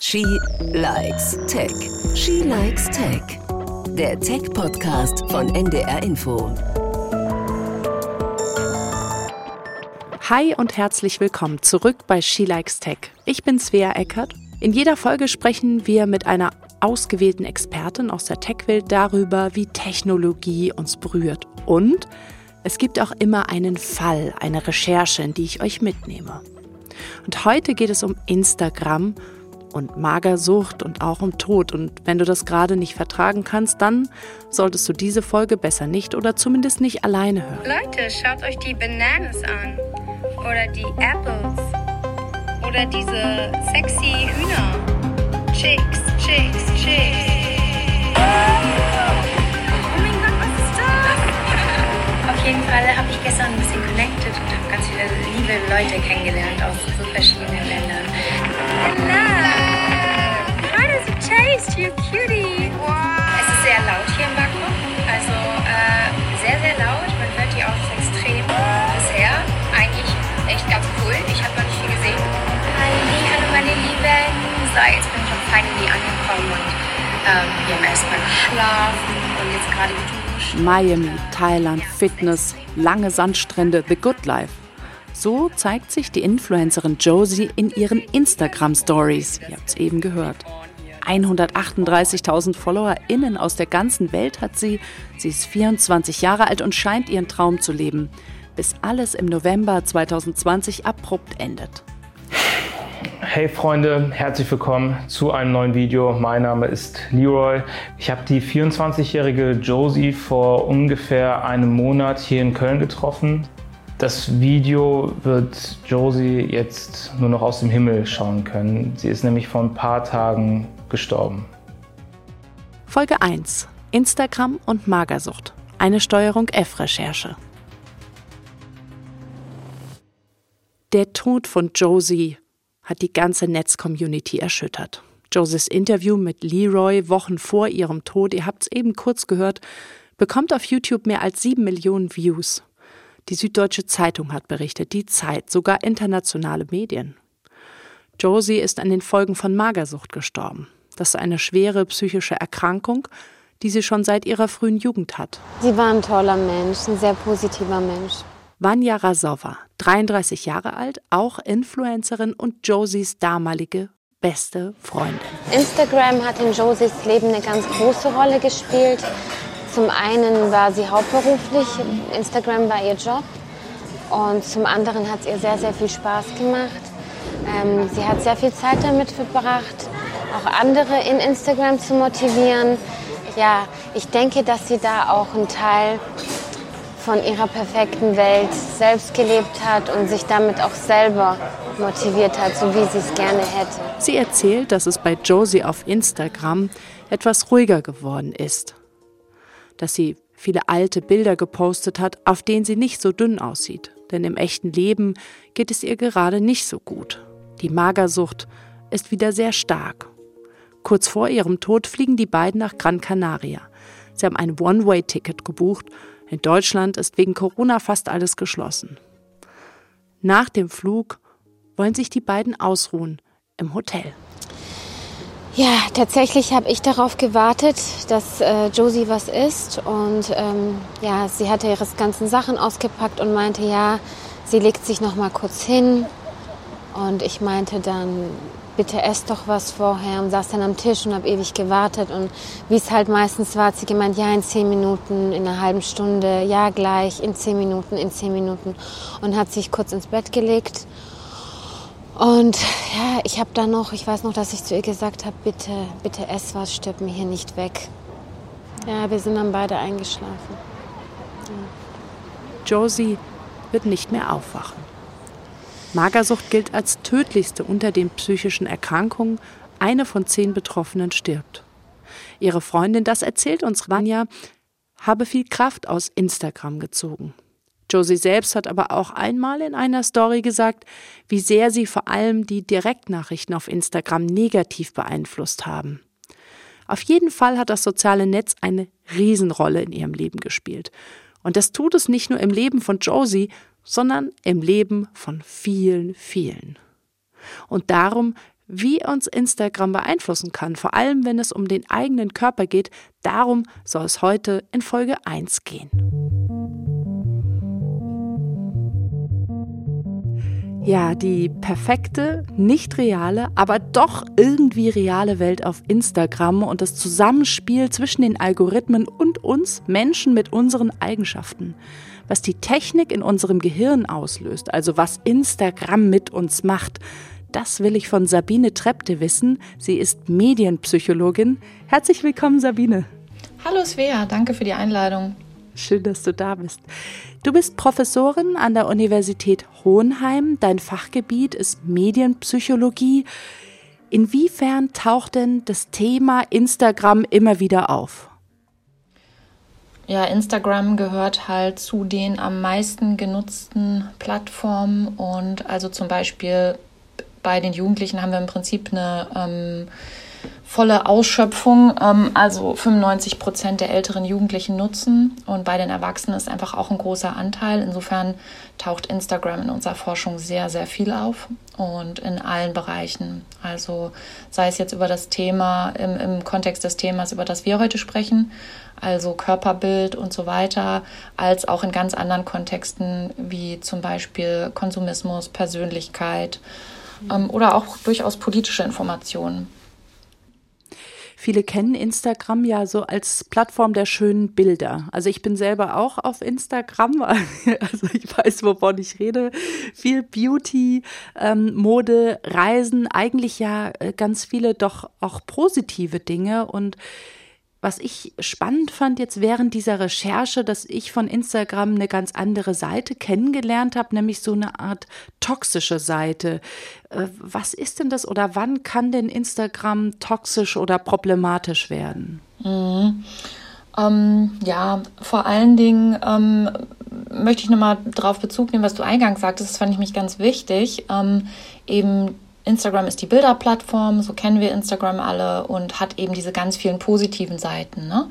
She likes Tech. She likes Tech. Der Tech-Podcast von NDR Info. Hi und herzlich willkommen zurück bei She Likes Tech. Ich bin Svea Eckert. In jeder Folge sprechen wir mit einer ausgewählten Expertin aus der Tech-Welt darüber, wie Technologie uns berührt. Und es gibt auch immer einen Fall, eine Recherche, in die ich euch mitnehme. Und heute geht es um Instagram und Magersucht und auch um Tod. Und wenn du das gerade nicht vertragen kannst, dann solltest du diese Folge besser nicht oder zumindest nicht alleine hören. Leute, schaut euch die Bananas an. Oder die Apples. Oder diese sexy Hühner. Chicks, Chicks, Chicks. Oh mein Gott, was ist das? Auf jeden Fall habe ich gestern ein bisschen connected und habe ganz viele liebe Leute kennengelernt aus so verschiedenen Ländern. Hello! Taste, you cutie? Es ist sehr laut hier im Balkon. Also äh, sehr, sehr laut. Man hört die Autos extrem. Bisher eigentlich echt ganz cool. Ich habe noch nicht viel gesehen. Halli, hallo meine Lieben. So, jetzt bin ich auch finally angekommen und ähm, wir haben erstmal geschlafen und jetzt gerade geduscht. Miami, Thailand, Fitness, lange Sandstrände, The Good Life. So zeigt sich die Influencerin Josie in ihren Instagram-Stories. Ihr habt es eben gehört. 138.000 FollowerInnen aus der ganzen Welt hat sie. Sie ist 24 Jahre alt und scheint ihren Traum zu leben, bis alles im November 2020 abrupt endet. Hey Freunde, herzlich willkommen zu einem neuen Video. Mein Name ist Leroy. Ich habe die 24-jährige Josie vor ungefähr einem Monat hier in Köln getroffen. Das Video wird Josie jetzt nur noch aus dem Himmel schauen können. Sie ist nämlich vor ein paar Tagen gestorben. Folge 1. Instagram und Magersucht. Eine Steuerung F-Recherche. Der Tod von Josie hat die ganze Netz-Community erschüttert. Josies Interview mit Leroy Wochen vor ihrem Tod, ihr habt es eben kurz gehört, bekommt auf YouTube mehr als sieben Millionen Views. Die Süddeutsche Zeitung hat berichtet, die Zeit, sogar internationale Medien. Josie ist an den Folgen von Magersucht gestorben. Das ist eine schwere psychische Erkrankung, die sie schon seit ihrer frühen Jugend hat. Sie war ein toller Mensch, ein sehr positiver Mensch. Vanya Rasova, 33 Jahre alt, auch Influencerin und Josies damalige beste Freundin. Instagram hat in Josies Leben eine ganz große Rolle gespielt. Zum einen war sie hauptberuflich, Instagram war ihr Job. Und zum anderen hat es ihr sehr, sehr viel Spaß gemacht. Ähm, sie hat sehr viel Zeit damit verbracht, auch andere in Instagram zu motivieren. Ja, ich denke, dass sie da auch einen Teil von ihrer perfekten Welt selbst gelebt hat und sich damit auch selber motiviert hat, so wie sie es gerne hätte. Sie erzählt, dass es bei Josie auf Instagram etwas ruhiger geworden ist. Dass sie viele alte Bilder gepostet hat, auf denen sie nicht so dünn aussieht. Denn im echten Leben geht es ihr gerade nicht so gut. Die Magersucht ist wieder sehr stark. Kurz vor ihrem Tod fliegen die beiden nach Gran Canaria. Sie haben ein One-Way-Ticket gebucht in Deutschland ist wegen Corona fast alles geschlossen. Nach dem Flug wollen sich die beiden ausruhen im Hotel. Ja, tatsächlich habe ich darauf gewartet, dass äh, Josie was isst. Und ähm, ja, sie hatte ihre ganzen Sachen ausgepackt und meinte, ja, sie legt sich noch mal kurz hin. Und ich meinte dann, bitte ess doch was vorher und saß dann am Tisch und habe ewig gewartet. Und wie es halt meistens war, hat sie gemeint, ja, in zehn Minuten, in einer halben Stunde, ja, gleich, in zehn Minuten, in zehn Minuten. Und hat sich kurz ins Bett gelegt. Und ja, ich habe dann noch, ich weiß noch, dass ich zu ihr gesagt habe, bitte, bitte ess was, stirb mir hier nicht weg. Ja, wir sind dann beide eingeschlafen. Ja. Josie wird nicht mehr aufwachen. Magersucht gilt als tödlichste unter den psychischen Erkrankungen. Eine von zehn Betroffenen stirbt. Ihre Freundin, das erzählt uns Vanya, habe viel Kraft aus Instagram gezogen. Josie selbst hat aber auch einmal in einer Story gesagt, wie sehr sie vor allem die Direktnachrichten auf Instagram negativ beeinflusst haben. Auf jeden Fall hat das soziale Netz eine Riesenrolle in ihrem Leben gespielt. Und das tut es nicht nur im Leben von Josie, sondern im Leben von vielen, vielen. Und darum wie uns Instagram beeinflussen kann, vor allem wenn es um den eigenen Körper geht. Darum soll es heute in Folge 1 gehen. Ja, die perfekte, nicht reale, aber doch irgendwie reale Welt auf Instagram und das Zusammenspiel zwischen den Algorithmen und uns Menschen mit unseren Eigenschaften. Was die Technik in unserem Gehirn auslöst, also was Instagram mit uns macht, das will ich von Sabine Trepte wissen. Sie ist Medienpsychologin. Herzlich willkommen, Sabine. Hallo Svea, danke für die Einladung. Schön, dass du da bist. Du bist Professorin an der Universität Hohenheim. Dein Fachgebiet ist Medienpsychologie. Inwiefern taucht denn das Thema Instagram immer wieder auf? Ja, Instagram gehört halt zu den am meisten genutzten Plattformen. Und also zum Beispiel bei den Jugendlichen haben wir im Prinzip eine ähm, volle Ausschöpfung. Ähm, also 95 Prozent der älteren Jugendlichen nutzen und bei den Erwachsenen ist einfach auch ein großer Anteil. Insofern taucht Instagram in unserer Forschung sehr, sehr viel auf und in allen Bereichen. Also sei es jetzt über das Thema, im, im Kontext des Themas, über das wir heute sprechen, also Körperbild und so weiter, als auch in ganz anderen Kontexten wie zum Beispiel Konsumismus, Persönlichkeit ähm, oder auch durchaus politische Informationen. Viele kennen Instagram ja so als Plattform der schönen Bilder. Also ich bin selber auch auf Instagram, also ich weiß, wovon ich rede. Viel Beauty, ähm, Mode, Reisen, eigentlich ja äh, ganz viele doch auch positive Dinge und was ich spannend fand jetzt während dieser Recherche, dass ich von Instagram eine ganz andere Seite kennengelernt habe, nämlich so eine Art toxische Seite. Äh, was ist denn das oder wann kann denn Instagram toxisch oder problematisch werden? Mhm. Ähm, ja, vor allen Dingen ähm, möchte ich nochmal darauf Bezug nehmen, was du eingangs sagtest. Das fand ich mich ganz wichtig. Ähm, eben Instagram ist die Bilderplattform, so kennen wir Instagram alle und hat eben diese ganz vielen positiven Seiten. Ne?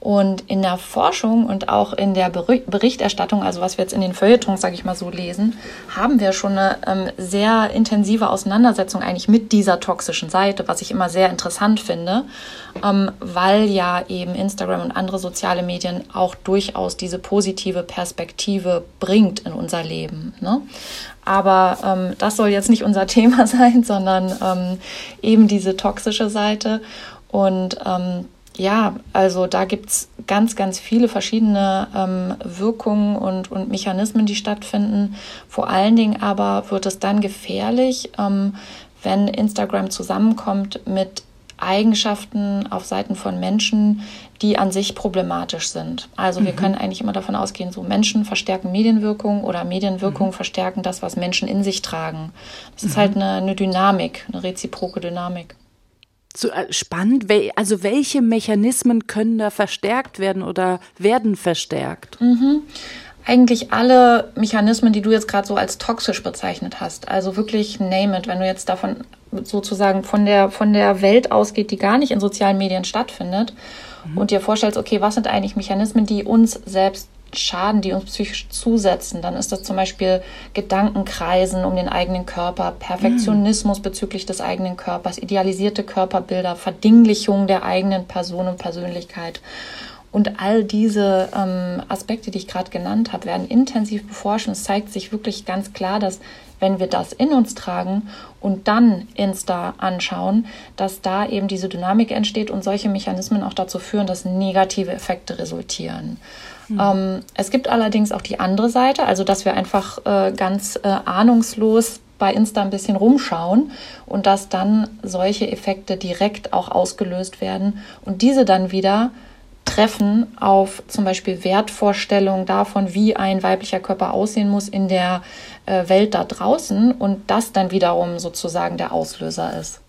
Und in der Forschung und auch in der Berichterstattung, also was wir jetzt in den Feuilletons, sage ich mal so, lesen, haben wir schon eine ähm, sehr intensive Auseinandersetzung eigentlich mit dieser toxischen Seite, was ich immer sehr interessant finde, ähm, weil ja eben Instagram und andere soziale Medien auch durchaus diese positive Perspektive bringt in unser Leben. Ne? Aber ähm, das soll jetzt nicht unser Thema sein, sondern ähm, eben diese toxische Seite. Und ähm, ja, also da gibt es ganz, ganz viele verschiedene ähm, Wirkungen und, und Mechanismen, die stattfinden. Vor allen Dingen aber wird es dann gefährlich, ähm, wenn Instagram zusammenkommt mit Eigenschaften auf Seiten von Menschen, die an sich problematisch sind. Also wir mhm. können eigentlich immer davon ausgehen, so Menschen verstärken Medienwirkung oder Medienwirkung mhm. verstärken das, was Menschen in sich tragen. Das mhm. ist halt eine, eine Dynamik, eine reziproke Dynamik. So, äh, spannend. Also welche Mechanismen können da verstärkt werden oder werden verstärkt? Mhm. Eigentlich alle Mechanismen, die du jetzt gerade so als toxisch bezeichnet hast. Also wirklich name it. Wenn du jetzt davon sozusagen von der, von der Welt ausgeht, die gar nicht in sozialen Medien stattfindet mhm. und dir vorstellst, okay, was sind eigentlich Mechanismen, die uns selbst Schaden, die uns psychisch zusetzen, dann ist das zum Beispiel Gedankenkreisen um den eigenen Körper, Perfektionismus mhm. bezüglich des eigenen Körpers, idealisierte Körperbilder, Verdinglichung der eigenen Person und Persönlichkeit. Und all diese ähm, Aspekte, die ich gerade genannt habe, werden intensiv beforscht. Es zeigt sich wirklich ganz klar, dass wenn wir das in uns tragen und dann Insta anschauen, dass da eben diese Dynamik entsteht und solche Mechanismen auch dazu führen, dass negative Effekte resultieren. Mhm. Ähm, es gibt allerdings auch die andere Seite, also dass wir einfach äh, ganz äh, ahnungslos bei Insta ein bisschen rumschauen und dass dann solche Effekte direkt auch ausgelöst werden und diese dann wieder treffen auf zum Beispiel Wertvorstellungen davon, wie ein weiblicher Körper aussehen muss in der äh, Welt da draußen und das dann wiederum sozusagen der Auslöser ist.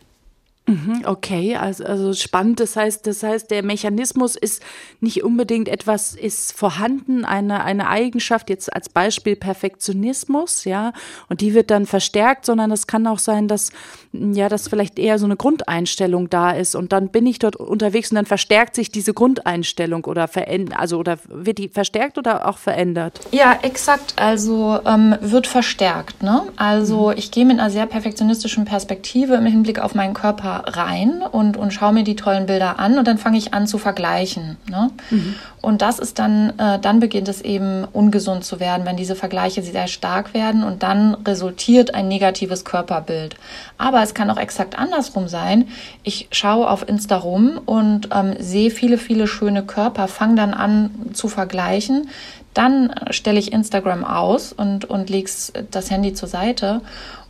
Mhm, okay, also, also spannend. Das heißt, das heißt, der Mechanismus ist nicht unbedingt etwas ist vorhanden, eine, eine Eigenschaft, jetzt als Beispiel Perfektionismus, ja, und die wird dann verstärkt, sondern es kann auch sein, dass, ja, dass vielleicht eher so eine Grundeinstellung da ist und dann bin ich dort unterwegs und dann verstärkt sich diese Grundeinstellung oder verändert, also oder wird die verstärkt oder auch verändert? Ja, exakt. Also ähm, wird verstärkt, ne? Also mhm. ich gehe mit einer sehr perfektionistischen Perspektive im Hinblick auf meinen Körper rein und, und schaue mir die tollen Bilder an und dann fange ich an zu vergleichen. Ne? Mhm. Und das ist dann, äh, dann beginnt es eben ungesund zu werden, wenn diese Vergleiche sehr stark werden und dann resultiert ein negatives Körperbild. Aber es kann auch exakt andersrum sein. Ich schaue auf Insta rum und ähm, sehe viele, viele schöne Körper, fange dann an zu vergleichen. Dann stelle ich Instagram aus und, und lege das Handy zur Seite.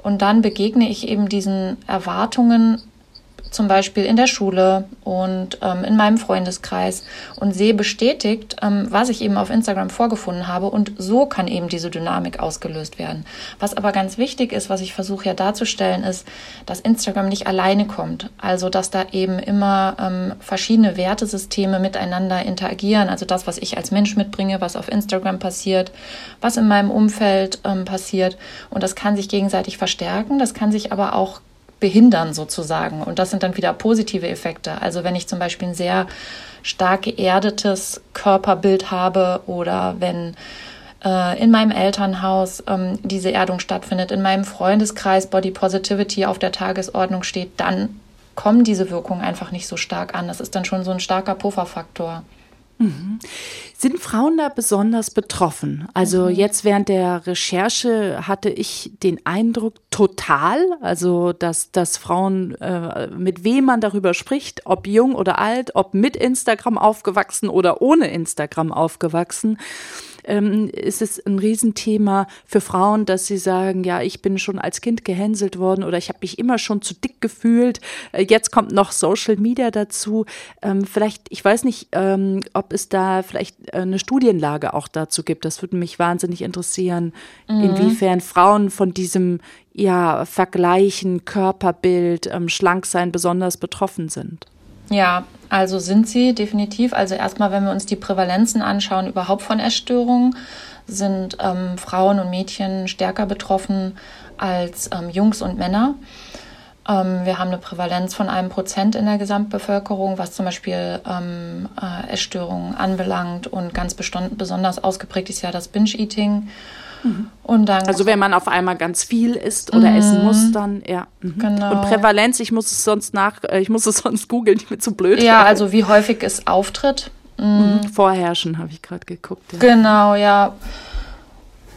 Und dann begegne ich eben diesen Erwartungen zum Beispiel in der Schule und ähm, in meinem Freundeskreis und sehe bestätigt, ähm, was ich eben auf Instagram vorgefunden habe. Und so kann eben diese Dynamik ausgelöst werden. Was aber ganz wichtig ist, was ich versuche ja darzustellen, ist, dass Instagram nicht alleine kommt. Also, dass da eben immer ähm, verschiedene Wertesysteme miteinander interagieren. Also das, was ich als Mensch mitbringe, was auf Instagram passiert, was in meinem Umfeld ähm, passiert. Und das kann sich gegenseitig verstärken. Das kann sich aber auch behindern sozusagen. Und das sind dann wieder positive Effekte. Also wenn ich zum Beispiel ein sehr stark geerdetes Körperbild habe oder wenn äh, in meinem Elternhaus ähm, diese Erdung stattfindet, in meinem Freundeskreis Body Positivity auf der Tagesordnung steht, dann kommen diese Wirkungen einfach nicht so stark an. Das ist dann schon so ein starker Pufferfaktor. Mhm. Sind Frauen da besonders betroffen? Also mhm. jetzt während der Recherche hatte ich den Eindruck total, also dass, dass Frauen, äh, mit wem man darüber spricht, ob jung oder alt, ob mit Instagram aufgewachsen oder ohne Instagram aufgewachsen, ähm, ist es ein Riesenthema für Frauen, dass sie sagen, ja, ich bin schon als Kind gehänselt worden oder ich habe mich immer schon zu dick gefühlt. Äh, jetzt kommt noch Social Media dazu. Ähm, vielleicht, ich weiß nicht, ähm, ob es da vielleicht äh, eine Studienlage auch dazu gibt. Das würde mich wahnsinnig interessieren, mhm. inwiefern Frauen von diesem ja, Vergleichen, Körperbild, ähm, Schlanksein besonders betroffen sind. Ja, also sind sie definitiv. Also erstmal, wenn wir uns die Prävalenzen anschauen, überhaupt von Essstörungen, sind ähm, Frauen und Mädchen stärker betroffen als ähm, Jungs und Männer. Ähm, wir haben eine Prävalenz von einem Prozent in der Gesamtbevölkerung, was zum Beispiel ähm, äh, Essstörungen anbelangt. Und ganz besonders ausgeprägt ist ja das Binge-Eating. Und dann also wenn man auf einmal ganz viel isst oder mhm. essen muss, dann ja. Mhm. Genau. Und Prävalenz, ich muss es sonst nach, äh, ich muss es sonst googeln, ich bin zu blöd. Ja, also wie häufig es auftritt. Mhm. Vorherrschen habe ich gerade geguckt. Ja. Genau, ja.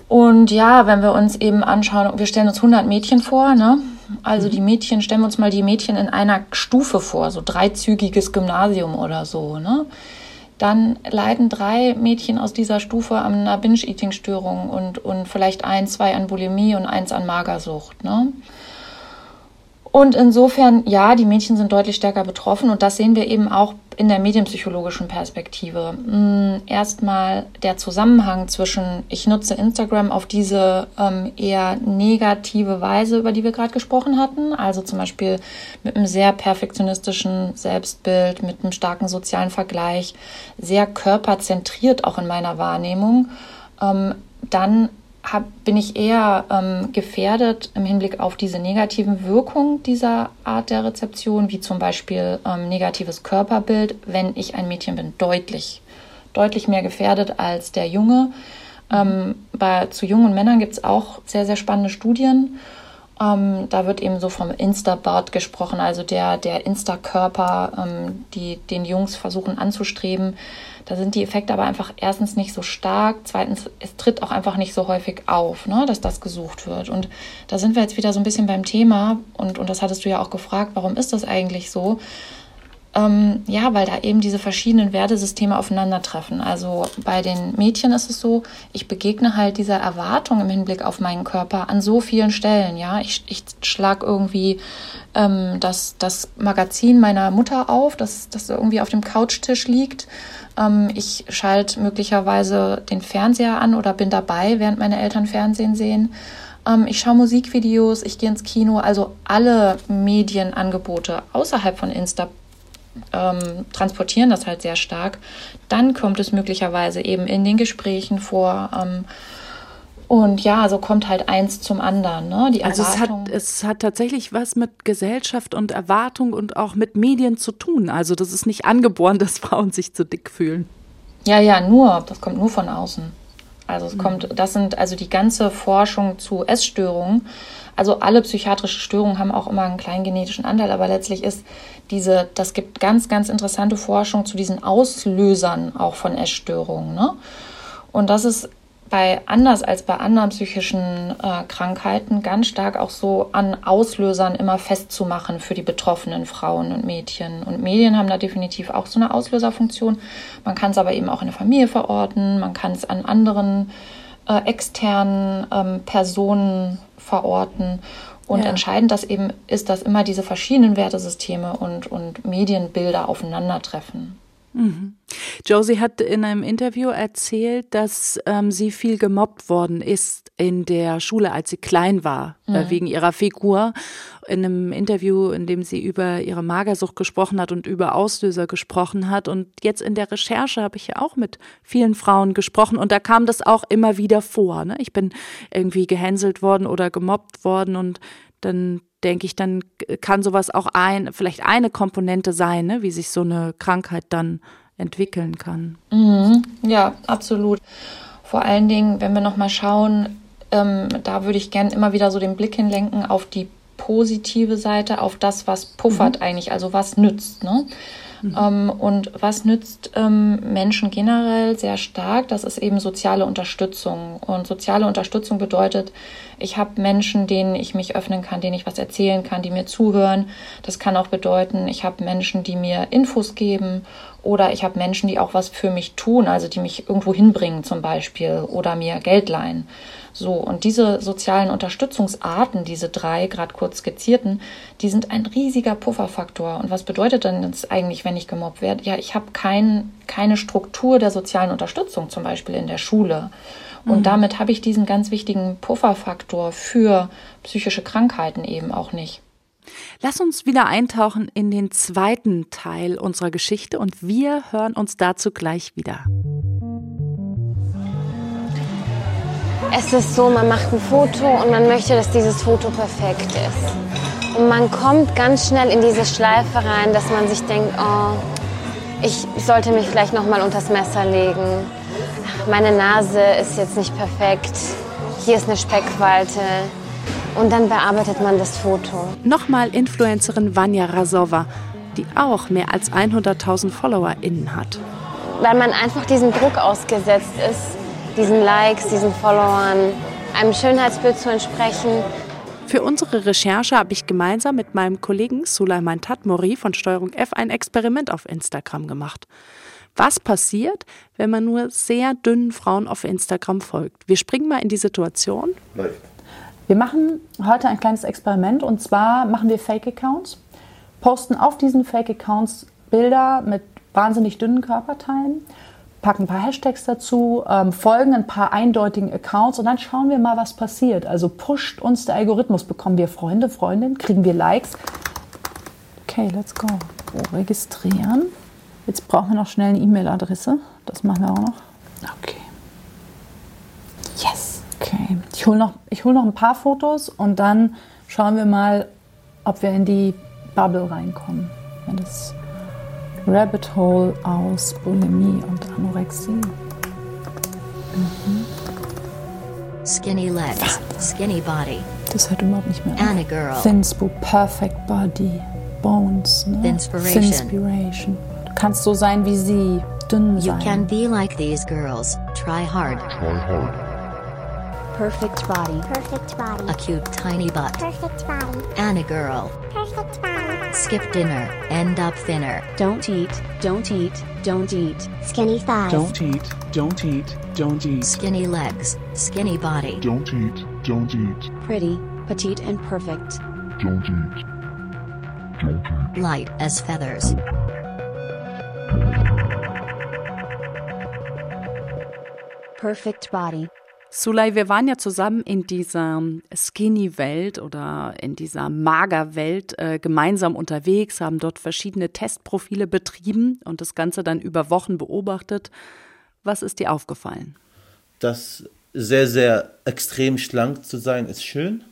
Und ja, wenn wir uns eben anschauen, wir stellen uns 100 Mädchen vor, ne? Also die Mädchen, stellen wir uns mal die Mädchen in einer Stufe vor, so dreizügiges Gymnasium oder so, ne? Dann leiden drei Mädchen aus dieser Stufe an einer Binge-Eating-Störung und, und vielleicht ein, zwei an Bulimie und eins an Magersucht. Ne? Und insofern, ja, die Mädchen sind deutlich stärker betroffen und das sehen wir eben auch in der medienpsychologischen Perspektive. Hm, erstmal der Zusammenhang zwischen, ich nutze Instagram auf diese ähm, eher negative Weise, über die wir gerade gesprochen hatten, also zum Beispiel mit einem sehr perfektionistischen Selbstbild, mit einem starken sozialen Vergleich, sehr körperzentriert auch in meiner Wahrnehmung. Ähm, dann hab, bin ich eher ähm, gefährdet im Hinblick auf diese negativen Wirkungen dieser Art der Rezeption, wie zum Beispiel ähm, negatives Körperbild, wenn ich ein Mädchen bin, deutlich, deutlich mehr gefährdet als der Junge. Ähm, bei, zu jungen Männern gibt es auch sehr, sehr spannende Studien. Ähm, da wird eben so vom Insta-Bart gesprochen, also der, der Insta-Körper, ähm, die den Jungs versuchen anzustreben. Da sind die Effekte aber einfach erstens nicht so stark, zweitens, es tritt auch einfach nicht so häufig auf, ne, dass das gesucht wird. Und da sind wir jetzt wieder so ein bisschen beim Thema und, und das hattest du ja auch gefragt, warum ist das eigentlich so? Ähm, ja, weil da eben diese verschiedenen Wertesysteme aufeinandertreffen. Also bei den Mädchen ist es so, ich begegne halt dieser Erwartung im Hinblick auf meinen Körper an so vielen Stellen. Ja, ich, ich schlag irgendwie ähm, das, das Magazin meiner Mutter auf, das, das irgendwie auf dem Couchtisch liegt ähm, ich schalte möglicherweise den Fernseher an oder bin dabei, während meine Eltern Fernsehen sehen. Ähm, ich schaue Musikvideos, ich gehe ins Kino, also alle Medienangebote außerhalb von Insta ähm, transportieren das halt sehr stark. Dann kommt es möglicherweise eben in den Gesprächen vor. Ähm, und ja, so kommt halt eins zum anderen. Ne? Die also es hat, es hat tatsächlich was mit Gesellschaft und Erwartung und auch mit Medien zu tun. Also das ist nicht angeboren, dass Frauen sich zu dick fühlen. Ja, ja, nur. Das kommt nur von außen. Also es mhm. kommt, das sind also die ganze Forschung zu Essstörungen. Also alle psychiatrische Störungen haben auch immer einen kleinen genetischen Anteil, aber letztlich ist diese, das gibt ganz, ganz interessante Forschung zu diesen Auslösern auch von Essstörungen. Ne? Und das ist bei anders als bei anderen psychischen äh, Krankheiten ganz stark auch so an Auslösern immer festzumachen für die betroffenen Frauen und Mädchen. Und Medien haben da definitiv auch so eine Auslöserfunktion. Man kann es aber eben auch in der Familie verorten, man kann es an anderen äh, externen ähm, Personen verorten. Und ja. entscheidend das eben ist, dass immer diese verschiedenen Wertesysteme und, und Medienbilder aufeinandertreffen. Mhm. Josie hat in einem Interview erzählt, dass ähm, sie viel gemobbt worden ist in der Schule, als sie klein war, äh, mhm. äh, wegen ihrer Figur. In einem Interview, in dem sie über ihre Magersucht gesprochen hat und über Auslöser gesprochen hat. Und jetzt in der Recherche habe ich ja auch mit vielen Frauen gesprochen und da kam das auch immer wieder vor. Ne? Ich bin irgendwie gehänselt worden oder gemobbt worden und dann denke ich, dann kann sowas auch ein, vielleicht eine Komponente sein, ne, wie sich so eine Krankheit dann entwickeln kann. Mhm. Ja, absolut. Vor allen Dingen, wenn wir nochmal schauen, ähm, da würde ich gerne immer wieder so den Blick hinlenken auf die positive Seite, auf das, was puffert mhm. eigentlich, also was nützt. Ne? Mhm. Ähm, und was nützt ähm, Menschen generell sehr stark? Das ist eben soziale Unterstützung. Und soziale Unterstützung bedeutet, ich habe Menschen, denen ich mich öffnen kann, denen ich was erzählen kann, die mir zuhören. Das kann auch bedeuten, ich habe Menschen, die mir Infos geben oder ich habe Menschen, die auch was für mich tun, also die mich irgendwo hinbringen zum Beispiel oder mir Geld leihen. So, und diese sozialen Unterstützungsarten, diese drei gerade kurz skizzierten, die sind ein riesiger Pufferfaktor. Und was bedeutet denn das eigentlich, wenn ich gemobbt werde? Ja, ich habe kein, keine Struktur der sozialen Unterstützung, zum Beispiel in der Schule. Und mhm. damit habe ich diesen ganz wichtigen Pufferfaktor für psychische Krankheiten eben auch nicht. Lass uns wieder eintauchen in den zweiten Teil unserer Geschichte und wir hören uns dazu gleich wieder. Es ist so, man macht ein Foto und man möchte, dass dieses Foto perfekt ist. Und man kommt ganz schnell in diese Schleife rein, dass man sich denkt, oh, ich sollte mich vielleicht noch mal unters Messer legen. Meine Nase ist jetzt nicht perfekt. Hier ist eine Speckfalte. Und dann bearbeitet man das Foto. Nochmal Influencerin Vanya Rasova, die auch mehr als 100.000 FollowerInnen hat. Weil man einfach diesem Druck ausgesetzt ist, diesen Likes, diesen Followern, einem Schönheitsbild zu entsprechen. Für unsere Recherche habe ich gemeinsam mit meinem Kollegen Sulaiman Tatmori von Steuerung F ein Experiment auf Instagram gemacht. Was passiert, wenn man nur sehr dünnen Frauen auf Instagram folgt? Wir springen mal in die Situation. Wir machen heute ein kleines Experiment und zwar machen wir Fake-Accounts, posten auf diesen Fake-Accounts Bilder mit wahnsinnig dünnen Körperteilen packen ein paar Hashtags dazu, ähm, folgen ein paar eindeutigen Accounts und dann schauen wir mal, was passiert. Also pusht uns der Algorithmus. Bekommen wir Freunde, Freundinnen, kriegen wir Likes? Okay, let's go. Registrieren. Jetzt brauchen wir noch schnell eine E-Mail-Adresse. Das machen wir auch noch. Okay. Yes. Okay. Ich hole noch, hol noch ein paar Fotos und dann schauen wir mal, ob wir in die Bubble reinkommen. Wenn das Rabbit Hole aus Bulimie und Anorexie. Mhm. Skinny legs, skinny body. Das hört überhaupt nicht mehr auf. girl. Thinspo, perfect body, bones. Ne? Inspiration. Inspiration. Du kannst so sein wie sie, dünn sein. You can be like these girls. Try hard. Try hard. Perfect body. Perfect body. A cute tiny butt. Perfect body. And a girl. Perfect body. Skip dinner. End up thinner. Don't eat. Don't eat. Don't eat. Skinny thighs. Don't eat. Don't eat. Don't eat. Skinny legs. Skinny body. Don't eat. Don't eat. Pretty, petite, and perfect. Don't eat. Don't eat. Light as feathers. Perfect body. Sulay, wir waren ja zusammen in dieser Skinny-Welt oder in dieser Mager-Welt äh, gemeinsam unterwegs, haben dort verschiedene Testprofile betrieben und das Ganze dann über Wochen beobachtet. Was ist dir aufgefallen? Das sehr, sehr extrem schlank zu sein, ist schön.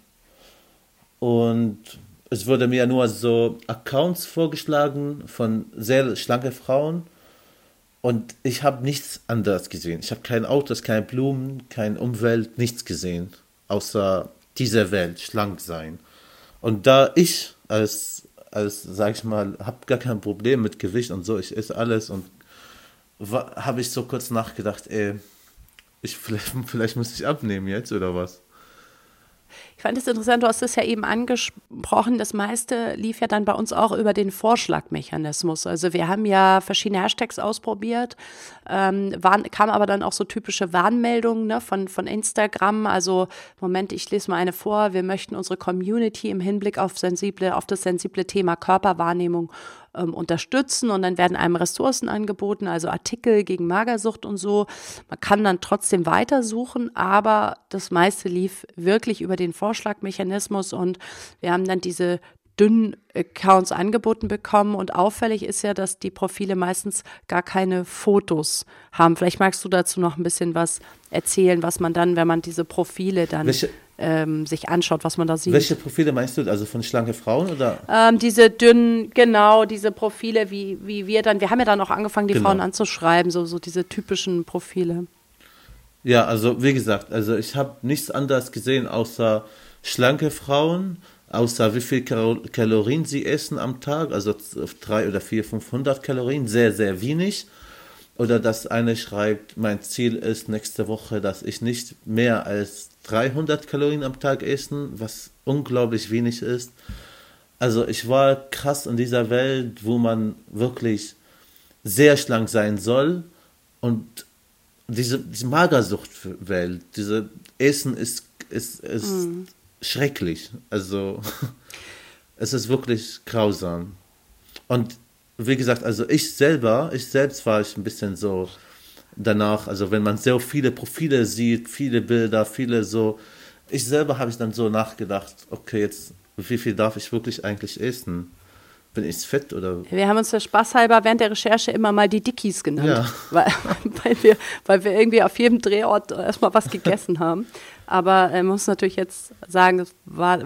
Und es wurde mir nur so Accounts vorgeschlagen von sehr schlanken Frauen. Und ich habe nichts anderes gesehen. Ich habe keine Autos, keine Blumen, keine Umwelt, nichts gesehen. Außer dieser Welt, schlank sein. Und da ich als, als sag ich mal, habe gar kein Problem mit Gewicht und so, ich esse alles und habe ich so kurz nachgedacht, ey, ich, vielleicht, vielleicht muss ich abnehmen jetzt oder was? Ich fand es interessant, du hast es ja eben angesprochen, das meiste lief ja dann bei uns auch über den Vorschlagmechanismus. Also wir haben ja verschiedene Hashtags ausprobiert, ähm, waren, kam aber dann auch so typische Warnmeldungen ne, von, von Instagram. Also Moment, ich lese mal eine vor, wir möchten unsere Community im Hinblick auf, sensible, auf das sensible Thema Körperwahrnehmung ähm, unterstützen und dann werden einem Ressourcen angeboten, also Artikel gegen Magersucht und so. Man kann dann trotzdem weitersuchen, aber das meiste lief wirklich über den Vorschlagmechanismus und wir haben dann diese dünnen Accounts angeboten bekommen und auffällig ist ja, dass die Profile meistens gar keine Fotos haben. Vielleicht magst du dazu noch ein bisschen was erzählen, was man dann, wenn man diese Profile dann Welche, ähm, sich anschaut, was man da sieht. Welche Profile meinst du? Also von schlanke Frauen oder? Ähm, diese dünnen, genau, diese Profile, wie, wie wir dann, wir haben ja dann auch angefangen, die genau. Frauen anzuschreiben, so, so diese typischen Profile. Ja, also wie gesagt, also ich habe nichts anderes gesehen außer schlanke Frauen, außer wie viel Kalorien sie essen am Tag, also drei oder vier, 500 Kalorien, sehr, sehr wenig. Oder dass eine schreibt, mein Ziel ist nächste Woche, dass ich nicht mehr als 300 Kalorien am Tag essen, was unglaublich wenig ist. Also ich war krass in dieser Welt, wo man wirklich sehr schlank sein soll und diese, diese Magersuchtwelt, diese Essen ist, ist, ist mm. Schrecklich. Also es ist wirklich grausam. Und wie gesagt, also ich selber, ich selbst war ich ein bisschen so danach, also wenn man so viele Profile sieht, viele Bilder, viele so, ich selber habe ich dann so nachgedacht, okay, jetzt, wie viel darf ich wirklich eigentlich essen? Bin ich fett oder? Wir haben uns der Spaßhalber während der Recherche immer mal die Dickies genannt, ja. weil, weil, wir, weil wir irgendwie auf jedem Drehort erstmal was gegessen haben. Aber äh, man muss natürlich jetzt sagen, war,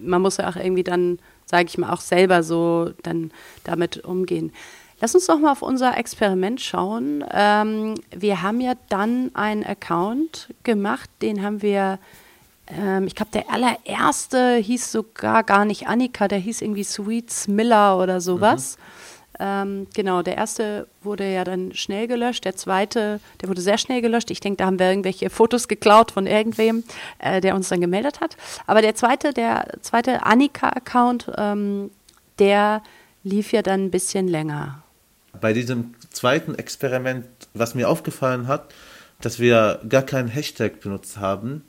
man muss ja auch irgendwie dann, sage ich mal, auch selber so dann damit umgehen. Lass uns doch mal auf unser Experiment schauen. Ähm, wir haben ja dann einen Account gemacht, den haben wir, ähm, ich glaube, der allererste hieß sogar gar nicht Annika, der hieß irgendwie Sweets Miller oder sowas. Mhm. Ähm, genau, der erste wurde ja dann schnell gelöscht, der zweite, der wurde sehr schnell gelöscht. Ich denke, da haben wir irgendwelche Fotos geklaut von irgendwem, äh, der uns dann gemeldet hat. Aber der zweite, der zweite Annika-Account, ähm, der lief ja dann ein bisschen länger bei diesem zweiten Experiment, was mir aufgefallen hat, dass wir gar keinen Hashtag benutzt haben,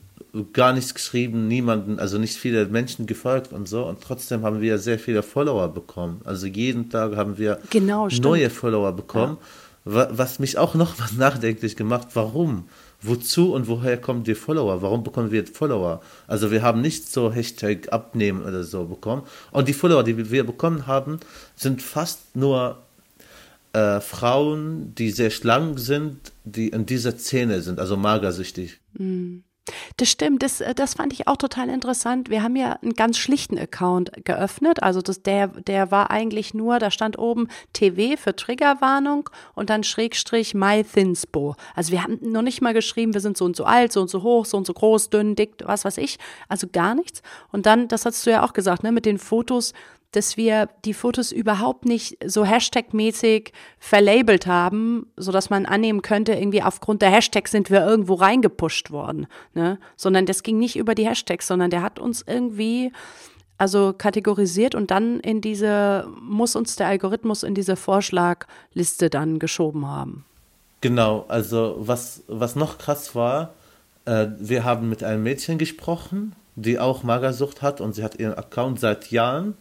gar nichts geschrieben, niemanden, also nicht viele Menschen gefolgt und so. Und trotzdem haben wir sehr viele Follower bekommen. Also jeden Tag haben wir genau, neue Follower bekommen, ja. was mich auch noch was nachdenklich gemacht. Warum? Wozu und woher kommen die Follower? Warum bekommen wir Follower? Also wir haben nicht so Hashtag abnehmen oder so bekommen. Und die Follower, die wir bekommen haben, sind fast nur äh, Frauen, die sehr schlank sind, die in dieser Szene sind, also magersüchtig. Mm. Das stimmt, das, äh, das fand ich auch total interessant. Wir haben ja einen ganz schlichten Account geöffnet. Also das, der, der war eigentlich nur, da stand oben TV für Triggerwarnung und dann Schrägstrich My Thinspo. Also wir haben noch nicht mal geschrieben, wir sind so und so alt, so und so hoch, so und so groß, dünn, dick, was weiß ich. Also gar nichts. Und dann, das hast du ja auch gesagt, ne, mit den Fotos, dass wir die Fotos überhaupt nicht so Hashtag-mäßig verlabelt haben, so dass man annehmen könnte, irgendwie aufgrund der Hashtags sind wir irgendwo reingepusht worden, ne? Sondern das ging nicht über die Hashtags, sondern der hat uns irgendwie also kategorisiert und dann in diese, muss uns der Algorithmus in diese Vorschlagliste dann geschoben haben. Genau, also was, was noch krass war, äh, wir haben mit einem Mädchen gesprochen, die auch Magersucht hat und sie hat ihren Account seit Jahren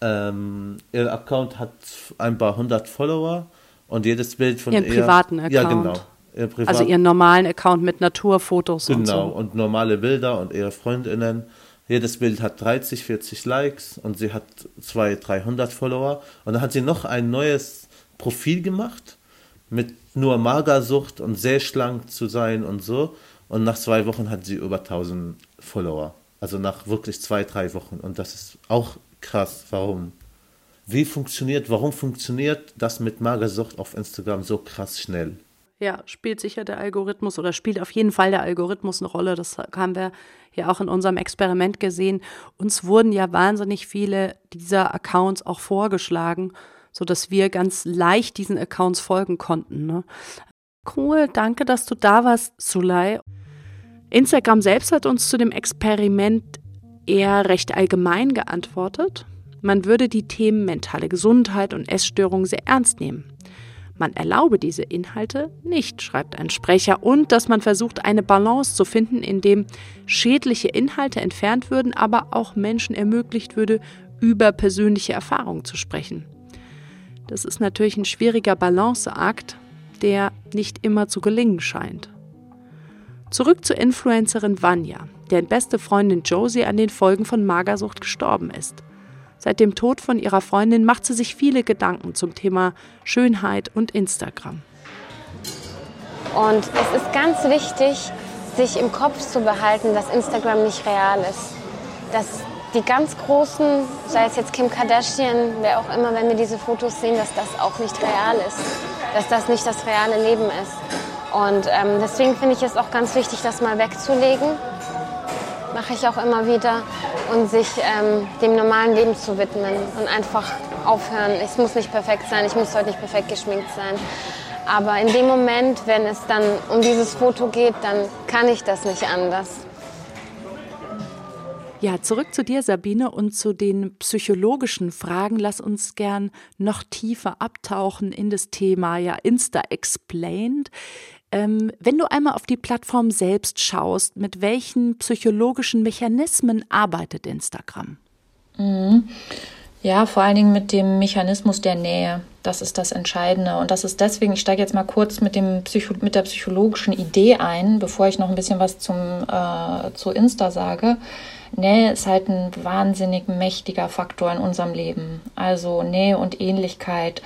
ähm, ihr Account hat ein paar hundert Follower und jedes Bild von Ihren ihr. privaten Account. Ja, genau. Ihr Privat Also ihren normalen Account mit Naturfotos und Genau, so. und normale Bilder und ihre Freundinnen. Jedes Bild hat 30, 40 Likes und sie hat 200, 300 Follower. Und dann hat sie noch ein neues Profil gemacht mit nur Magersucht und sehr schlank zu sein und so. Und nach zwei Wochen hat sie über 1000 Follower. Also nach wirklich zwei, drei Wochen. Und das ist auch krass. Warum? Wie funktioniert, warum funktioniert das mit Magersucht auf Instagram so krass schnell? Ja, spielt sicher der Algorithmus oder spielt auf jeden Fall der Algorithmus eine Rolle. Das haben wir ja auch in unserem Experiment gesehen. Uns wurden ja wahnsinnig viele dieser Accounts auch vorgeschlagen, sodass wir ganz leicht diesen Accounts folgen konnten. Ne? Cool, danke, dass du da warst, Sulay. Instagram selbst hat uns zu dem Experiment eher recht allgemein geantwortet. Man würde die Themen mentale Gesundheit und Essstörungen sehr ernst nehmen. Man erlaube diese Inhalte nicht, schreibt ein Sprecher, und dass man versucht, eine Balance zu finden, in dem schädliche Inhalte entfernt würden, aber auch Menschen ermöglicht würde, über persönliche Erfahrungen zu sprechen. Das ist natürlich ein schwieriger Balanceakt, der nicht immer zu gelingen scheint. Zurück zur Influencerin Vanya, deren beste Freundin Josie an den Folgen von Magersucht gestorben ist. Seit dem Tod von ihrer Freundin macht sie sich viele Gedanken zum Thema Schönheit und Instagram. Und es ist ganz wichtig, sich im Kopf zu behalten, dass Instagram nicht real ist. Dass die ganz Großen, sei es jetzt Kim Kardashian, wer auch immer, wenn wir diese Fotos sehen, dass das auch nicht real ist. Dass das nicht das reale Leben ist. Und ähm, deswegen finde ich es auch ganz wichtig, das mal wegzulegen. Mache ich auch immer wieder. Und sich ähm, dem normalen Leben zu widmen. Und einfach aufhören. Es muss nicht perfekt sein, ich muss heute nicht perfekt geschminkt sein. Aber in dem Moment, wenn es dann um dieses Foto geht, dann kann ich das nicht anders. Ja, zurück zu dir, Sabine, und zu den psychologischen Fragen. Lass uns gern noch tiefer abtauchen in das Thema ja Insta Explained. Ähm, wenn du einmal auf die Plattform selbst schaust, mit welchen psychologischen Mechanismen arbeitet Instagram? Mhm. Ja, vor allen Dingen mit dem Mechanismus der Nähe. Das ist das Entscheidende. Und das ist deswegen, ich steige jetzt mal kurz mit, dem Psycho mit der psychologischen Idee ein, bevor ich noch ein bisschen was zum, äh, zu Insta sage. Nähe ist halt ein wahnsinnig mächtiger Faktor in unserem Leben. Also Nähe und Ähnlichkeit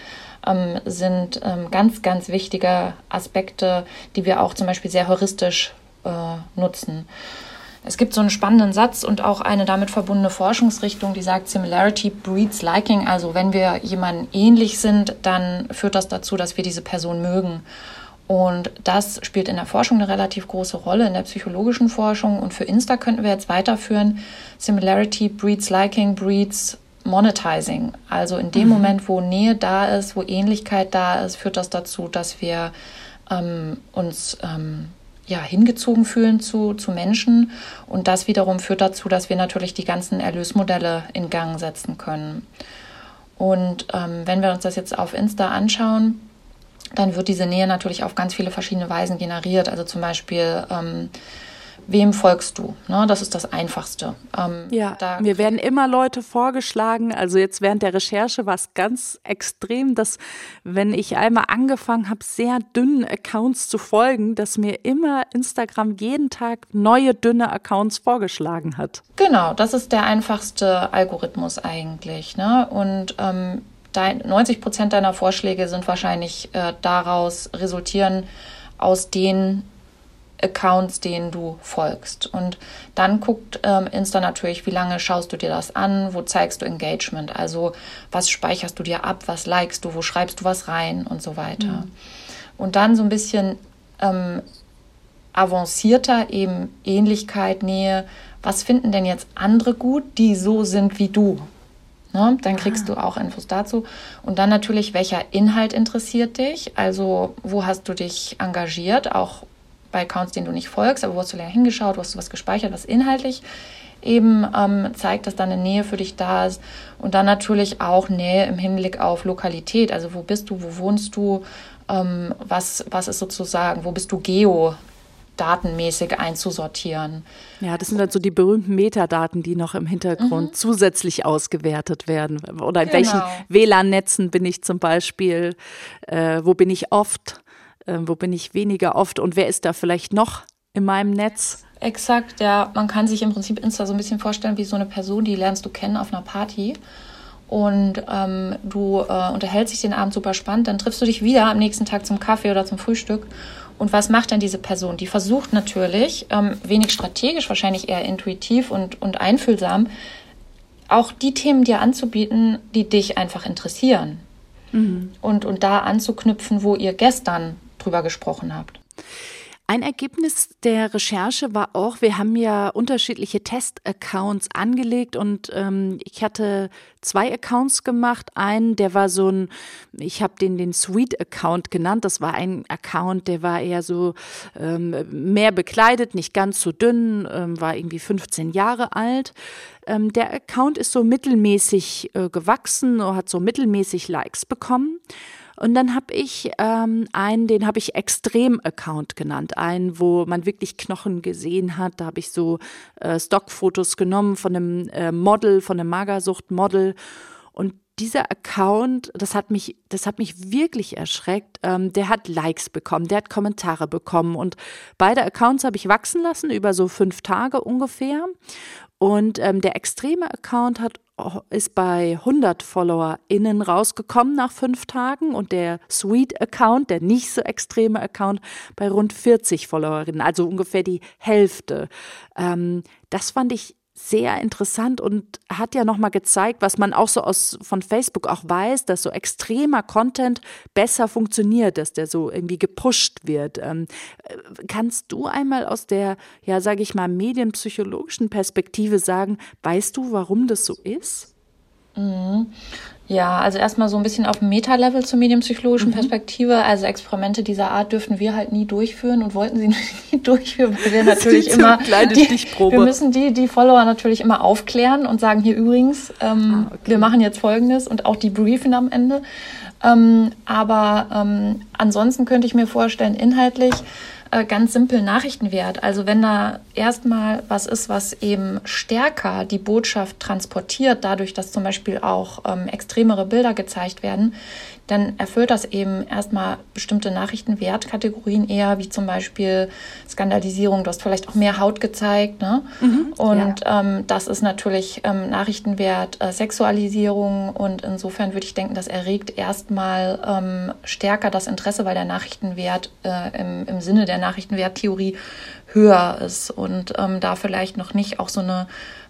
ähm, sind ähm, ganz, ganz wichtige Aspekte, die wir auch zum Beispiel sehr heuristisch äh, nutzen. Es gibt so einen spannenden Satz und auch eine damit verbundene Forschungsrichtung, die sagt, Similarity breeds liking. Also wenn wir jemandem ähnlich sind, dann führt das dazu, dass wir diese Person mögen. Und das spielt in der Forschung eine relativ große Rolle, in der psychologischen Forschung. Und für Insta könnten wir jetzt weiterführen, Similarity breeds liking, breeds monetizing. Also in dem mhm. Moment, wo Nähe da ist, wo Ähnlichkeit da ist, führt das dazu, dass wir ähm, uns ähm, ja, hingezogen fühlen zu, zu Menschen. Und das wiederum führt dazu, dass wir natürlich die ganzen Erlösmodelle in Gang setzen können. Und ähm, wenn wir uns das jetzt auf Insta anschauen, dann wird diese Nähe natürlich auf ganz viele verschiedene Weisen generiert. Also zum Beispiel, ähm, wem folgst du? Ne, das ist das Einfachste. Ähm, ja, mir werden immer Leute vorgeschlagen. Also jetzt während der Recherche war es ganz extrem, dass wenn ich einmal angefangen habe, sehr dünnen Accounts zu folgen, dass mir immer Instagram jeden Tag neue dünne Accounts vorgeschlagen hat. Genau, das ist der einfachste Algorithmus eigentlich. Ne? Und ähm, 90 Prozent deiner Vorschläge sind wahrscheinlich äh, daraus resultieren aus den Accounts, denen du folgst. Und dann guckt ähm, Insta natürlich, wie lange schaust du dir das an, wo zeigst du Engagement, also was speicherst du dir ab, was likest du, wo schreibst du was rein und so weiter. Mhm. Und dann so ein bisschen ähm, avancierter eben Ähnlichkeit, Nähe. Was finden denn jetzt andere gut, die so sind wie du? Ne? Dann kriegst ah. du auch Infos dazu. Und dann natürlich, welcher Inhalt interessiert dich? Also, wo hast du dich engagiert? Auch bei Accounts, denen du nicht folgst, aber wo hast du länger hingeschaut, wo hast du was gespeichert, was inhaltlich eben ähm, zeigt, dass da eine Nähe für dich da ist. Und dann natürlich auch Nähe im Hinblick auf Lokalität. Also, wo bist du, wo wohnst du? Ähm, was, was ist sozusagen, wo bist du geo datenmäßig einzusortieren. Ja, das sind dann so die berühmten Metadaten, die noch im Hintergrund mhm. zusätzlich ausgewertet werden. Oder in genau. welchen WLAN-Netzen bin ich zum Beispiel, äh, wo bin ich oft, äh, wo bin ich weniger oft und wer ist da vielleicht noch in meinem Netz? Exakt, ja. Man kann sich im Prinzip Insta so ein bisschen vorstellen wie so eine Person, die lernst du kennen auf einer Party und ähm, du äh, unterhältst dich den Abend super spannend, dann triffst du dich wieder am nächsten Tag zum Kaffee oder zum Frühstück. Und was macht denn diese Person? Die versucht natürlich, ähm, wenig strategisch, wahrscheinlich eher intuitiv und, und einfühlsam, auch die Themen dir anzubieten, die dich einfach interessieren. Mhm. Und, und da anzuknüpfen, wo ihr gestern drüber gesprochen habt. Ein Ergebnis der Recherche war auch, wir haben ja unterschiedliche Test-Accounts angelegt und ähm, ich hatte zwei Accounts gemacht. Einen, der war so ein, ich habe den den Sweet-Account genannt. Das war ein Account, der war eher so ähm, mehr bekleidet, nicht ganz so dünn, ähm, war irgendwie 15 Jahre alt. Ähm, der Account ist so mittelmäßig äh, gewachsen, hat so mittelmäßig Likes bekommen. Und dann habe ich ähm, einen, den habe ich Extrem-Account genannt, einen, wo man wirklich Knochen gesehen hat. Da habe ich so äh, Stockfotos genommen von einem äh, Model, von einem Magersucht-Model. Und dieser Account, das hat mich, das hat mich wirklich erschreckt. Ähm, der hat Likes bekommen, der hat Kommentare bekommen und beide Accounts habe ich wachsen lassen über so fünf Tage ungefähr. Und ähm, der extreme Account hat ist bei 100 FollowerInnen rausgekommen nach fünf Tagen und der Sweet-Account, der nicht so extreme Account, bei rund 40 FollowerInnen, also ungefähr die Hälfte. Ähm, das fand ich sehr interessant und hat ja nochmal gezeigt, was man auch so aus von Facebook auch weiß, dass so extremer Content besser funktioniert, dass der so irgendwie gepusht wird. Ähm, äh, kannst du einmal aus der, ja, sage ich mal, medienpsychologischen Perspektive sagen, weißt du, warum das so ist? Mhm. Ja, also erstmal so ein bisschen auf Meta-Level zur medienpsychologischen mhm. Perspektive. Also Experimente dieser Art dürfen wir halt nie durchführen und wollten sie nie durchführen, weil wir natürlich immer die, wir müssen die die Follower natürlich immer aufklären und sagen hier übrigens, ähm, ah, okay. wir machen jetzt Folgendes und auch die briefen am Ende. Ähm, aber ähm, ansonsten könnte ich mir vorstellen, inhaltlich äh, ganz simpel Nachrichtenwert. Also wenn da erstmal was ist, was eben stärker die Botschaft transportiert, dadurch, dass zum Beispiel auch ähm, extremere Bilder gezeigt werden, dann erfüllt das eben erstmal bestimmte Nachrichtenwertkategorien eher, wie zum Beispiel Skandalisierung. Du hast vielleicht auch mehr Haut gezeigt. Ne? Mhm, und ja. ähm, das ist natürlich ähm, Nachrichtenwert äh, Sexualisierung. Und insofern würde ich denken, das erregt erstmal ähm, stärker das Interesse, weil der Nachrichtenwert äh, im, im Sinne der Nachrichtenwerttheorie höher ist und ähm, da vielleicht noch nicht auch so eine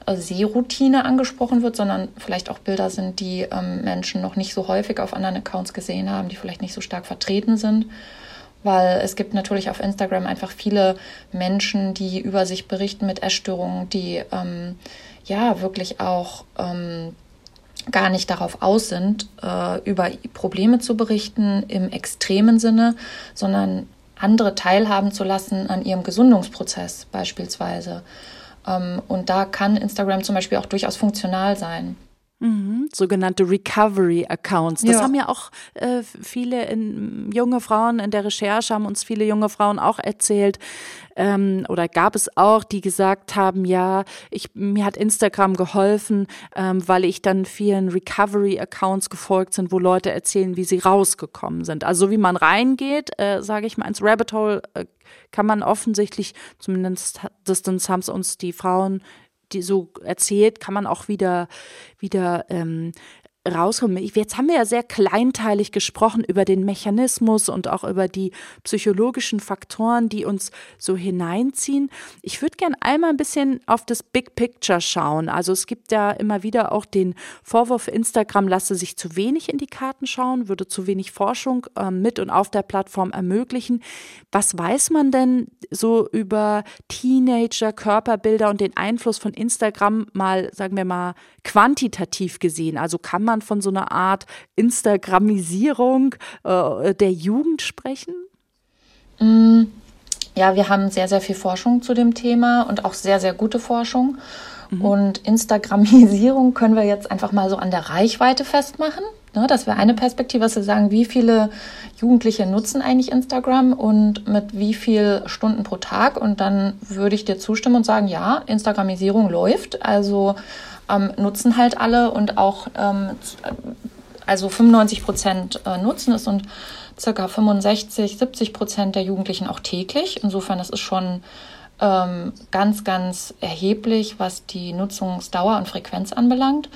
Sehroutine angesprochen wird, sondern vielleicht auch Bilder sind, die ähm, Menschen noch nicht so häufig auf anderen Accounts gesehen haben, die vielleicht nicht so stark vertreten sind. Weil es gibt natürlich auf Instagram einfach viele Menschen, die über sich berichten mit Essstörungen, die ähm, ja wirklich auch ähm, gar nicht darauf aus sind, äh, über Probleme zu berichten im extremen Sinne, sondern andere teilhaben zu lassen an ihrem Gesundungsprozess beispielsweise. Ähm, und da kann Instagram zum Beispiel auch durchaus funktional sein. Mhm, sogenannte Recovery-Accounts. Das ja. haben ja auch äh, viele in, junge Frauen in der Recherche, haben uns viele junge Frauen auch erzählt, ähm, oder gab es auch, die gesagt haben, ja, ich, mir hat Instagram geholfen, ähm, weil ich dann vielen Recovery-Accounts gefolgt sind, wo Leute erzählen, wie sie rausgekommen sind. Also wie man reingeht, äh, sage ich mal, ins Rabbit Hole äh, kann man offensichtlich, zumindest haben es uns die Frauen die so erzählt, kann man auch wieder, wieder ähm, rauskommen. Jetzt haben wir ja sehr kleinteilig gesprochen über den Mechanismus und auch über die psychologischen Faktoren, die uns so hineinziehen. Ich würde gerne einmal ein bisschen auf das Big Picture schauen. Also es gibt ja immer wieder auch den Vorwurf, Instagram lasse sich zu wenig in die Karten schauen, würde zu wenig Forschung äh, mit und auf der Plattform ermöglichen. Was weiß man denn so über Teenager, Körperbilder und den Einfluss von Instagram mal, sagen wir mal, quantitativ gesehen? Also kann man man von so einer Art Instagramisierung äh, der Jugend sprechen? Mm, ja, wir haben sehr, sehr viel Forschung zu dem Thema und auch sehr, sehr gute Forschung. Mhm. Und Instagramisierung können wir jetzt einfach mal so an der Reichweite festmachen. Ne, das wäre eine Perspektive, dass wir sagen, wie viele Jugendliche nutzen eigentlich Instagram und mit wie viel Stunden pro Tag. Und dann würde ich dir zustimmen und sagen, ja, Instagramisierung läuft. Also ähm, nutzen halt alle und auch ähm, also 95 Prozent äh, nutzen es und circa 65, 70 Prozent der Jugendlichen auch täglich. Insofern, das ist schon ähm, ganz, ganz erheblich, was die Nutzungsdauer und Frequenz anbelangt.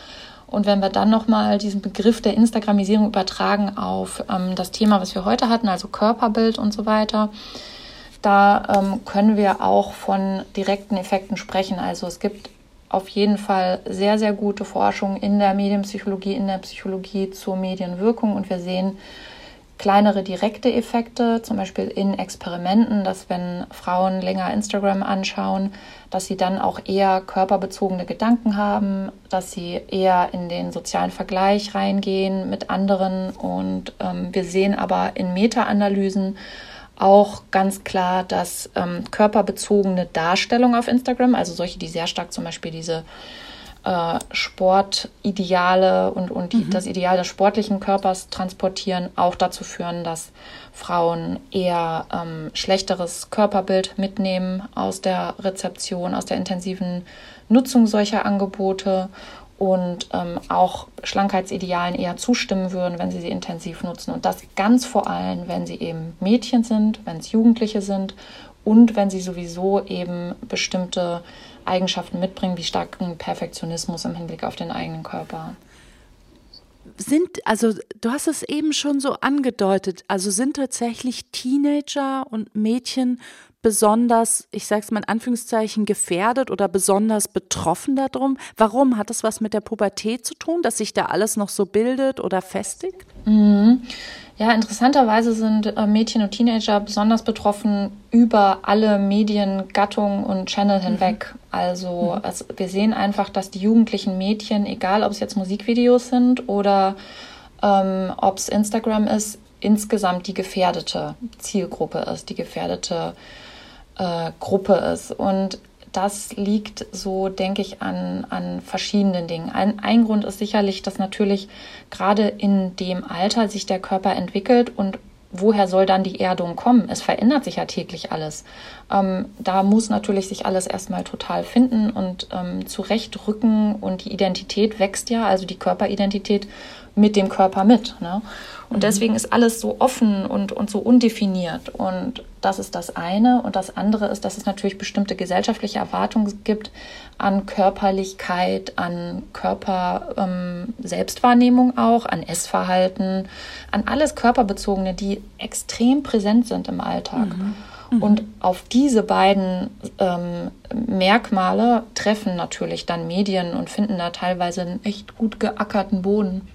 Und wenn wir dann nochmal diesen Begriff der Instagramisierung übertragen auf ähm, das Thema, was wir heute hatten, also Körperbild und so weiter, da ähm, können wir auch von direkten Effekten sprechen. Also es gibt auf jeden Fall sehr, sehr gute Forschung in der Medienpsychologie, in der Psychologie zur Medienwirkung und wir sehen kleinere direkte Effekte, zum Beispiel in Experimenten, dass wenn Frauen länger Instagram anschauen, dass sie dann auch eher körperbezogene Gedanken haben, dass sie eher in den sozialen Vergleich reingehen mit anderen. Und ähm, wir sehen aber in Meta-Analysen auch ganz klar, dass ähm, körperbezogene Darstellung auf Instagram, also solche, die sehr stark zum Beispiel diese äh, Sportideale und, und mhm. das Ideal des sportlichen Körpers transportieren, auch dazu führen, dass Frauen eher ähm, schlechteres Körperbild mitnehmen aus der Rezeption, aus der intensiven Nutzung solcher Angebote und ähm, auch Schlankheitsidealen eher zustimmen würden, wenn sie sie intensiv nutzen. Und das ganz vor allem, wenn sie eben Mädchen sind, wenn es Jugendliche sind und wenn sie sowieso eben bestimmte Eigenschaften mitbringen, wie starken Perfektionismus im Hinblick auf den eigenen Körper. Sind, also du hast es eben schon so angedeutet, also sind tatsächlich Teenager und Mädchen besonders, ich sage es mal in Anführungszeichen, gefährdet oder besonders betroffen darum? Warum? Hat das was mit der Pubertät zu tun, dass sich da alles noch so bildet oder festigt? Mhm. Ja, interessanterweise sind äh, Mädchen und Teenager besonders betroffen über alle Mediengattungen und Channel hinweg. Mhm. Also mhm. es, wir sehen einfach, dass die jugendlichen Mädchen, egal ob es jetzt Musikvideos sind oder ähm, ob es Instagram ist, insgesamt die gefährdete Zielgruppe ist, die gefährdete äh, Gruppe ist. Und das liegt so, denke ich, an, an verschiedenen Dingen. Ein, ein Grund ist sicherlich, dass natürlich gerade in dem Alter sich der Körper entwickelt und woher soll dann die Erdung kommen? Es verändert sich ja täglich alles. Ähm, da muss natürlich sich alles erstmal total finden und ähm, zurechtrücken und die Identität wächst ja, also die Körperidentität mit dem Körper mit. Ne? Und mhm. deswegen ist alles so offen und, und so undefiniert. Und das ist das eine. Und das andere ist, dass es natürlich bestimmte gesellschaftliche Erwartungen gibt an Körperlichkeit, an Körper-Selbstwahrnehmung ähm, auch, an Essverhalten, an alles Körperbezogene, die extrem präsent sind im Alltag. Mhm. Mhm. Und auf diese beiden ähm, Merkmale treffen natürlich dann Medien und finden da teilweise einen echt gut geackerten Boden.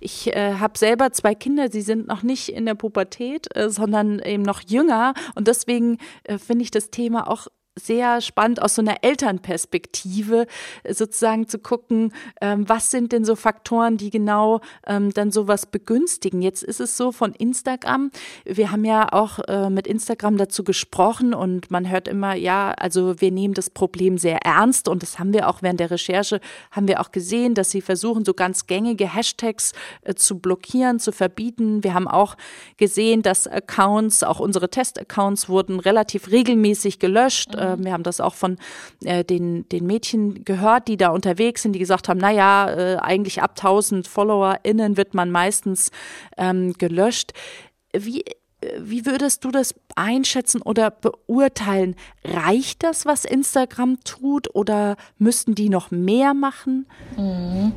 Ich äh, habe selber zwei Kinder, sie sind noch nicht in der Pubertät, äh, sondern eben noch jünger. Und deswegen äh, finde ich das Thema auch sehr spannend aus so einer Elternperspektive äh, sozusagen zu gucken, ähm, was sind denn so Faktoren, die genau ähm, dann sowas begünstigen. Jetzt ist es so von Instagram. Wir haben ja auch äh, mit Instagram dazu gesprochen und man hört immer, ja, also wir nehmen das Problem sehr ernst und das haben wir auch während der Recherche, haben wir auch gesehen, dass sie versuchen, so ganz gängige Hashtags äh, zu blockieren, zu verbieten. Wir haben auch gesehen, dass Accounts, auch unsere Testaccounts wurden relativ regelmäßig gelöscht. Mhm äh, wir haben das auch von äh, den, den Mädchen gehört, die da unterwegs sind, die gesagt haben, naja, äh, eigentlich ab 1000 FollowerInnen wird man meistens ähm, gelöscht. Wie, äh, wie würdest du das einschätzen oder beurteilen? Reicht das, was Instagram tut oder müssten die noch mehr machen? Mhm.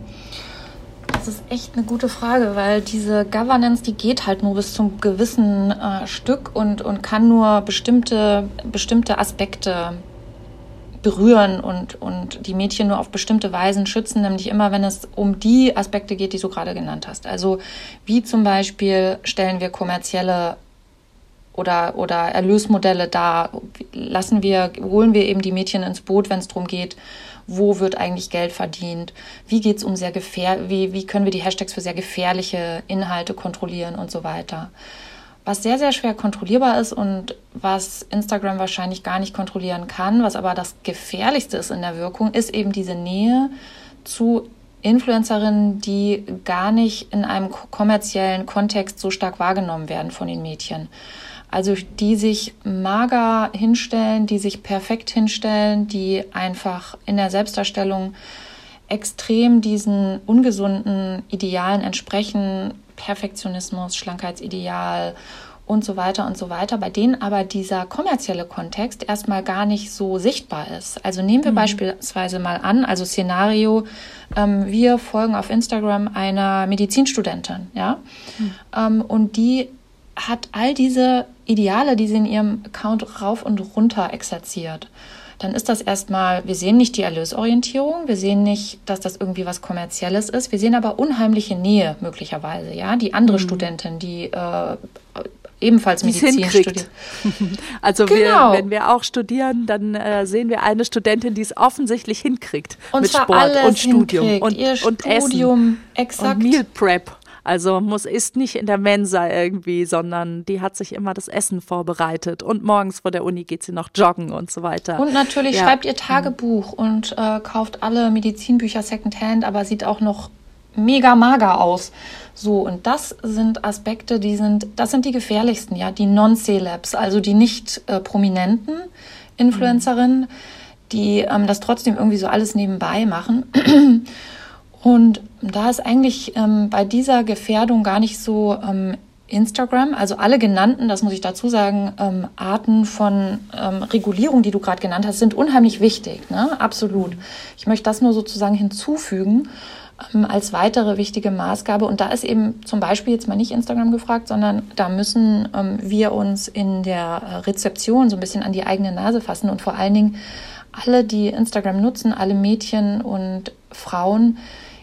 Das ist echt eine gute Frage, weil diese Governance, die geht halt nur bis zum gewissen äh, Stück und, und kann nur bestimmte, bestimmte Aspekte berühren und, und die Mädchen nur auf bestimmte Weisen schützen, nämlich immer, wenn es um die Aspekte geht, die du gerade genannt hast. Also wie zum Beispiel stellen wir kommerzielle oder, oder Erlösmodelle dar, lassen wir, holen wir eben die Mädchen ins Boot, wenn es darum geht, wo wird eigentlich Geld verdient, wie geht's um sehr gefähr wie, wie können wir die Hashtags für sehr gefährliche Inhalte kontrollieren und so weiter. Was sehr, sehr schwer kontrollierbar ist und was Instagram wahrscheinlich gar nicht kontrollieren kann, was aber das Gefährlichste ist in der Wirkung, ist eben diese Nähe zu Influencerinnen, die gar nicht in einem kommerziellen Kontext so stark wahrgenommen werden von den Mädchen. Also die sich mager hinstellen, die sich perfekt hinstellen, die einfach in der Selbstdarstellung extrem diesen ungesunden Idealen entsprechen, Perfektionismus, Schlankheitsideal und so weiter und so weiter, bei denen aber dieser kommerzielle Kontext erstmal gar nicht so sichtbar ist. Also nehmen wir mhm. beispielsweise mal an, also Szenario, ähm, wir folgen auf Instagram einer Medizinstudentin, ja, mhm. ähm, und die hat all diese Ideale, die sie in ihrem Account rauf und runter exerziert dann ist das erstmal, wir sehen nicht die Erlösorientierung, wir sehen nicht, dass das irgendwie was Kommerzielles ist, wir sehen aber unheimliche Nähe möglicherweise, ja. Die andere mhm. Studentin, die äh, ebenfalls Medizin studiert. Also genau. wir, wenn wir auch studieren, dann äh, sehen wir eine Studentin, die es offensichtlich hinkriegt und mit Sport und Studium und, und, Ihr und Studium, Essen exakt. und Meal Prep. Also muss ist nicht in der Mensa irgendwie, sondern die hat sich immer das Essen vorbereitet und morgens vor der Uni geht sie noch joggen und so weiter. Und natürlich ja. schreibt ihr Tagebuch und äh, kauft alle Medizinbücher Secondhand, aber sieht auch noch mega mager aus. So, und das sind Aspekte, die sind, das sind die gefährlichsten, ja, die Non-Celebs, also die nicht äh, prominenten Influencerinnen, mhm. die ähm, das trotzdem irgendwie so alles nebenbei machen. Und da ist eigentlich ähm, bei dieser Gefährdung gar nicht so ähm, Instagram, also alle genannten, das muss ich dazu sagen, ähm, Arten von ähm, Regulierung, die du gerade genannt hast, sind unheimlich wichtig, ne? absolut. Ich möchte das nur sozusagen hinzufügen ähm, als weitere wichtige Maßgabe. Und da ist eben zum Beispiel jetzt mal nicht Instagram gefragt, sondern da müssen ähm, wir uns in der äh, Rezeption so ein bisschen an die eigene Nase fassen und vor allen Dingen alle, die Instagram nutzen, alle Mädchen und Frauen,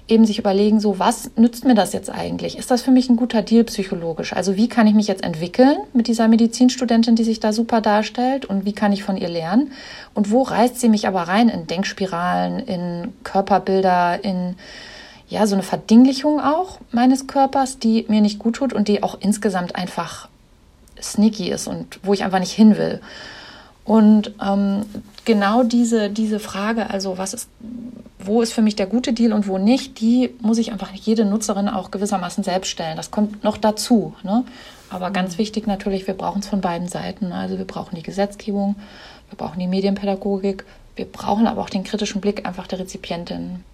eben sich überlegen, so was nützt mir das jetzt eigentlich? Ist das für mich ein guter Deal psychologisch? Also wie kann ich mich jetzt entwickeln mit dieser Medizinstudentin, die sich da super darstellt und wie kann ich von ihr lernen? Und wo reißt sie mich aber rein in Denkspiralen, in Körperbilder, in ja, so eine Verdinglichung auch meines Körpers, die mir nicht gut tut und die auch insgesamt einfach sneaky ist und wo ich einfach nicht hin will. Und ähm, genau diese, diese Frage, also was ist, wo ist für mich der gute Deal und wo nicht, die muss ich einfach jede Nutzerin auch gewissermaßen selbst stellen. Das kommt noch dazu. Ne? Aber ganz mhm. wichtig natürlich, wir brauchen es von beiden Seiten. Also wir brauchen die Gesetzgebung, wir brauchen die Medienpädagogik, wir brauchen aber auch den kritischen Blick einfach der Rezipientin.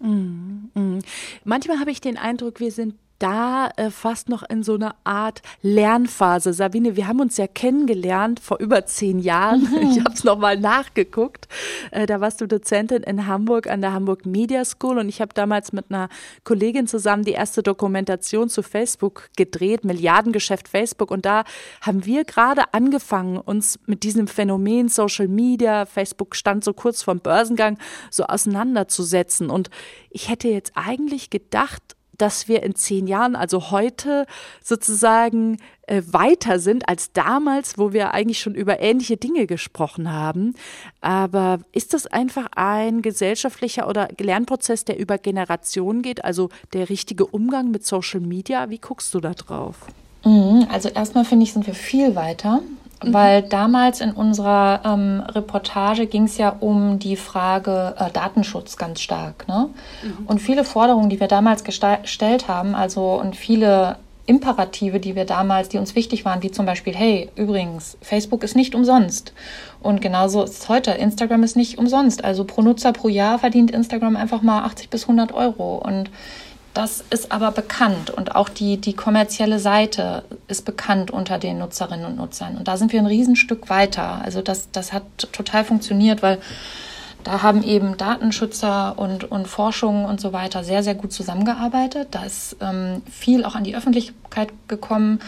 Mhm. Mhm. Manchmal habe ich den Eindruck, wir sind da äh, fast noch in so einer Art Lernphase. Sabine, wir haben uns ja kennengelernt vor über zehn Jahren. Mhm. Ich habe es nochmal nachgeguckt. Äh, da warst du Dozentin in Hamburg an der Hamburg Media School und ich habe damals mit einer Kollegin zusammen die erste Dokumentation zu Facebook gedreht, Milliardengeschäft Facebook. Und da haben wir gerade angefangen, uns mit diesem Phänomen Social Media, Facebook stand so kurz vorm Börsengang, so auseinanderzusetzen. Und ich hätte jetzt eigentlich gedacht, dass wir in zehn Jahren, also heute sozusagen äh, weiter sind als damals, wo wir eigentlich schon über ähnliche Dinge gesprochen haben. Aber ist das einfach ein gesellschaftlicher oder Lernprozess, der über Generationen geht, also der richtige Umgang mit Social Media? Wie guckst du da drauf? Mhm, also erstmal finde ich, sind wir viel weiter. Mhm. Weil damals in unserer ähm, Reportage ging es ja um die Frage äh, Datenschutz ganz stark. Ne? Mhm. Und viele Forderungen, die wir damals gestellt haben, also und viele Imperative, die wir damals, die uns wichtig waren, wie zum Beispiel, hey, übrigens, Facebook ist nicht umsonst. Und genauso ist es heute. Instagram ist nicht umsonst. Also pro Nutzer pro Jahr verdient Instagram einfach mal 80 bis 100 Euro. Und das ist aber bekannt und auch die, die kommerzielle Seite ist bekannt unter den Nutzerinnen und Nutzern. Und da sind wir ein Riesenstück weiter. Also das, das hat total funktioniert, weil da haben eben Datenschützer und, und Forschung und so weiter sehr, sehr gut zusammengearbeitet. Da ist ähm, viel auch an die Öffentlichkeit gekommen.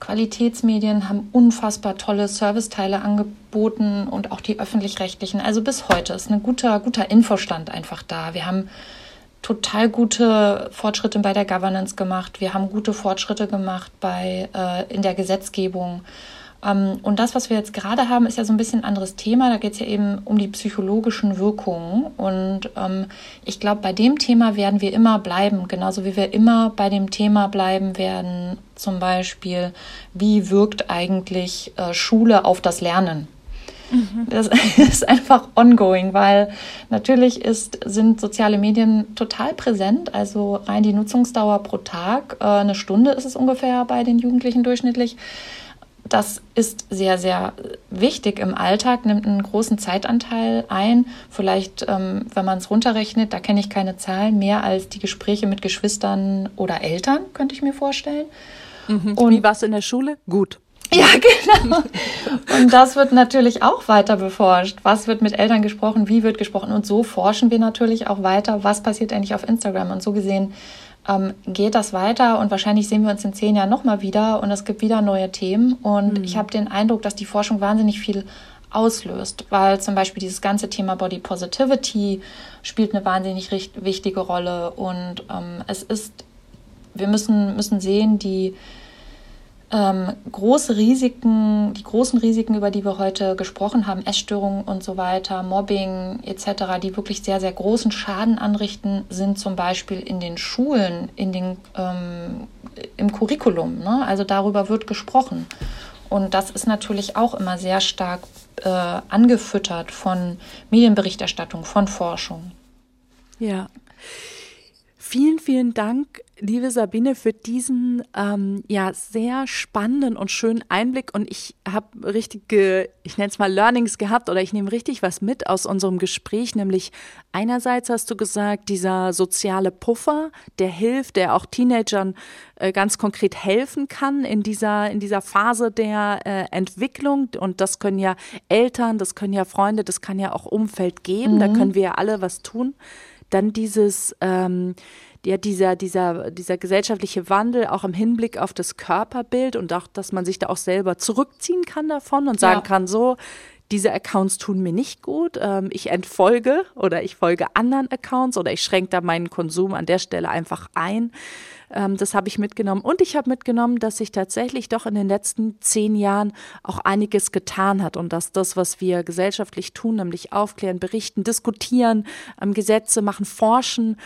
Qualitätsmedien haben unfassbar tolle Serviceteile angeboten und auch die öffentlich-rechtlichen. Also bis heute ist ein guter, guter Infostand einfach da. Wir haben total gute Fortschritte bei der Governance gemacht. Wir haben gute Fortschritte gemacht bei, äh, in der Gesetzgebung. Ähm, und das, was wir jetzt gerade haben, ist ja so ein bisschen ein anderes Thema. Da geht es ja eben um die psychologischen Wirkungen. Und ähm, ich glaube, bei dem Thema werden wir immer bleiben, genauso wie wir immer bei dem Thema bleiben werden, zum Beispiel, wie wirkt eigentlich äh, Schule auf das Lernen? Das ist einfach ongoing, weil natürlich ist, sind soziale Medien total präsent. Also rein die Nutzungsdauer pro Tag, äh, eine Stunde ist es ungefähr bei den Jugendlichen durchschnittlich. das ist sehr, sehr wichtig im Alltag, nimmt einen großen Zeitanteil ein. Vielleicht, ähm, wenn man es runterrechnet, da kenne ich keine Zahlen, mehr als die Gespräche mit Geschwistern oder Eltern, könnte ich mir vorstellen. Mhm. Und wie war es in der Schule? Gut. Ja, genau. Und das wird natürlich auch weiter beforscht. Was wird mit Eltern gesprochen? Wie wird gesprochen? Und so forschen wir natürlich auch weiter, was passiert eigentlich auf Instagram. Und so gesehen ähm, geht das weiter und wahrscheinlich sehen wir uns in zehn Jahren nochmal wieder und es gibt wieder neue Themen. Und mhm. ich habe den Eindruck, dass die Forschung wahnsinnig viel auslöst, weil zum Beispiel dieses ganze Thema Body Positivity spielt eine wahnsinnig wichtige Rolle und ähm, es ist, wir müssen, müssen sehen, die ähm, große Risiken, die großen Risiken, über die wir heute gesprochen haben, Essstörungen und so weiter, Mobbing etc., die wirklich sehr, sehr großen Schaden anrichten, sind zum Beispiel in den Schulen, in den, ähm, im Curriculum. Ne? Also darüber wird gesprochen. Und das ist natürlich auch immer sehr stark äh, angefüttert von Medienberichterstattung, von Forschung. Ja. Vielen, vielen Dank, liebe Sabine, für diesen ähm, ja sehr spannenden und schönen Einblick. Und ich habe richtige, ich nenne es mal Learnings gehabt oder ich nehme richtig was mit aus unserem Gespräch. Nämlich einerseits hast du gesagt, dieser soziale Puffer, der hilft, der auch Teenagern äh, ganz konkret helfen kann in dieser in dieser Phase der äh, Entwicklung. Und das können ja Eltern, das können ja Freunde, das kann ja auch Umfeld geben. Mhm. Da können wir ja alle was tun dann dieses, ähm, ja, dieser, dieser, dieser gesellschaftliche Wandel auch im Hinblick auf das Körperbild und auch, dass man sich da auch selber zurückziehen kann davon und sagen ja. kann, so, diese Accounts tun mir nicht gut, ähm, ich entfolge oder ich folge anderen Accounts oder ich schränke da meinen Konsum an der Stelle einfach ein. Ähm, das habe ich mitgenommen. Und ich habe mitgenommen, dass sich tatsächlich doch in den letzten zehn Jahren auch einiges getan hat und dass das, was wir gesellschaftlich tun, nämlich aufklären, berichten, diskutieren, ähm, Gesetze machen, forschen,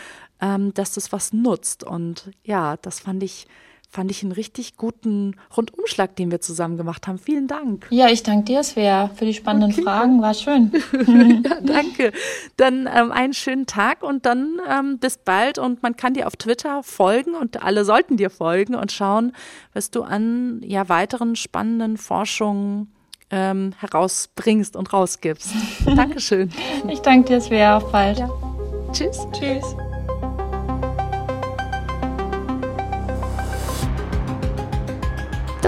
ähm, dass das was nutzt. Und ja, das fand ich fand ich einen richtig guten Rundumschlag, den wir zusammen gemacht haben. Vielen Dank. Ja, ich danke dir, Svea, für die spannenden okay. Fragen. War schön. ja, danke. Dann ähm, einen schönen Tag und dann ähm, bis bald. Und man kann dir auf Twitter folgen und alle sollten dir folgen und schauen, was du an ja, weiteren spannenden Forschungen ähm, herausbringst und rausgibst. Dankeschön. Ich danke dir, Svea. Auf bald. Ja. Tschüss. Tschüss.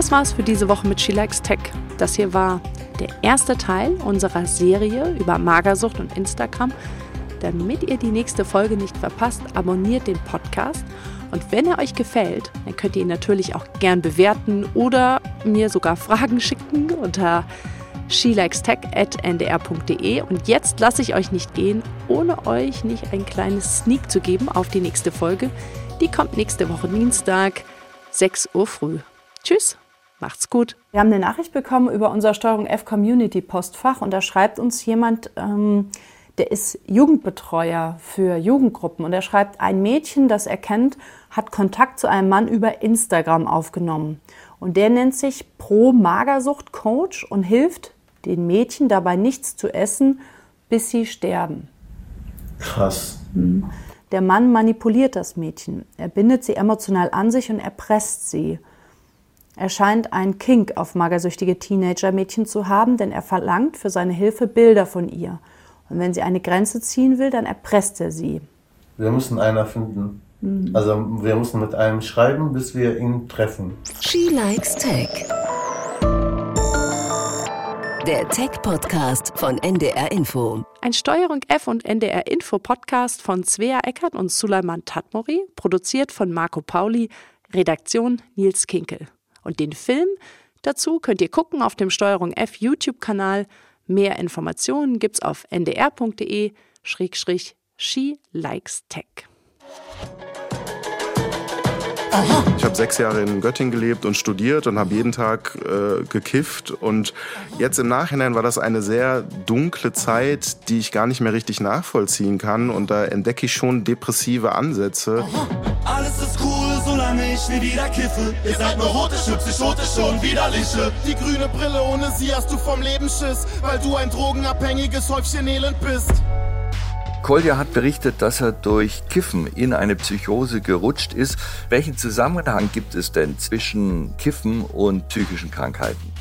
Das war's für diese Woche mit She Likes Tech. Das hier war der erste Teil unserer Serie über Magersucht und Instagram. Damit ihr die nächste Folge nicht verpasst, abonniert den Podcast. Und wenn er euch gefällt, dann könnt ihr ihn natürlich auch gern bewerten oder mir sogar Fragen schicken unter shelikestech.ndr.de. Und jetzt lasse ich euch nicht gehen, ohne euch nicht ein kleines Sneak zu geben auf die nächste Folge. Die kommt nächste Woche Dienstag, 6 Uhr früh. Tschüss! Macht's gut. Wir haben eine Nachricht bekommen über unser Steuerung F Community Postfach und da schreibt uns jemand, ähm, der ist Jugendbetreuer für Jugendgruppen und er schreibt, ein Mädchen, das er kennt, hat Kontakt zu einem Mann über Instagram aufgenommen. Und der nennt sich Pro Magersucht Coach und hilft den Mädchen dabei nichts zu essen, bis sie sterben. Krass. Hm. Der Mann manipuliert das Mädchen. Er bindet sie emotional an sich und erpresst sie. Er scheint einen Kink auf magersüchtige Teenager-Mädchen zu haben, denn er verlangt für seine Hilfe Bilder von ihr. Und wenn sie eine Grenze ziehen will, dann erpresst er sie. Wir müssen einer finden. Mhm. Also wir müssen mit einem schreiben, bis wir ihn treffen. She Likes Tech. Der Tech-Podcast von NDR Info. Ein Steuerung F und NDR Info Podcast von Svea Eckert und Suleiman Tatmori, produziert von Marco Pauli, Redaktion Nils Kinkel. Und den Film dazu könnt ihr gucken auf dem Steuerung F YouTube-Kanal. Mehr Informationen gibt's auf ndr.de-she likes tech. Ich habe sechs Jahre in Göttingen gelebt und studiert und habe jeden Tag äh, gekifft. Und jetzt im Nachhinein war das eine sehr dunkle Zeit, die ich gar nicht mehr richtig nachvollziehen kann. Und da entdecke ich schon depressive Ansätze. Alles ist cool, solange ich nie wieder kiffe. Ihr seid nur rote Psychotische und widerliche. Die grüne Brille, ohne sie hast du vom Leben Schiss, weil du ein drogenabhängiges Häufchen Elend bist. Kolja hat berichtet, dass er durch Kiffen in eine Psychose gerutscht ist. Welchen Zusammenhang gibt es denn zwischen Kiffen und psychischen Krankheiten?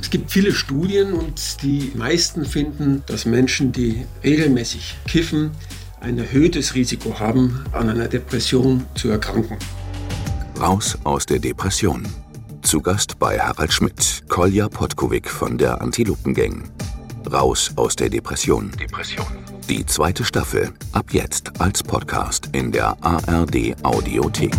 Es gibt viele Studien und die meisten finden, dass Menschen, die regelmäßig kiffen, ein erhöhtes Risiko haben, an einer Depression zu erkranken. Raus aus der Depression. Zu Gast bei Harald Schmidt, Kolja Potkovic von der Antilopengang. Raus aus der Depression. Depression. Die zweite Staffel ab jetzt als Podcast in der ARD Audiothek.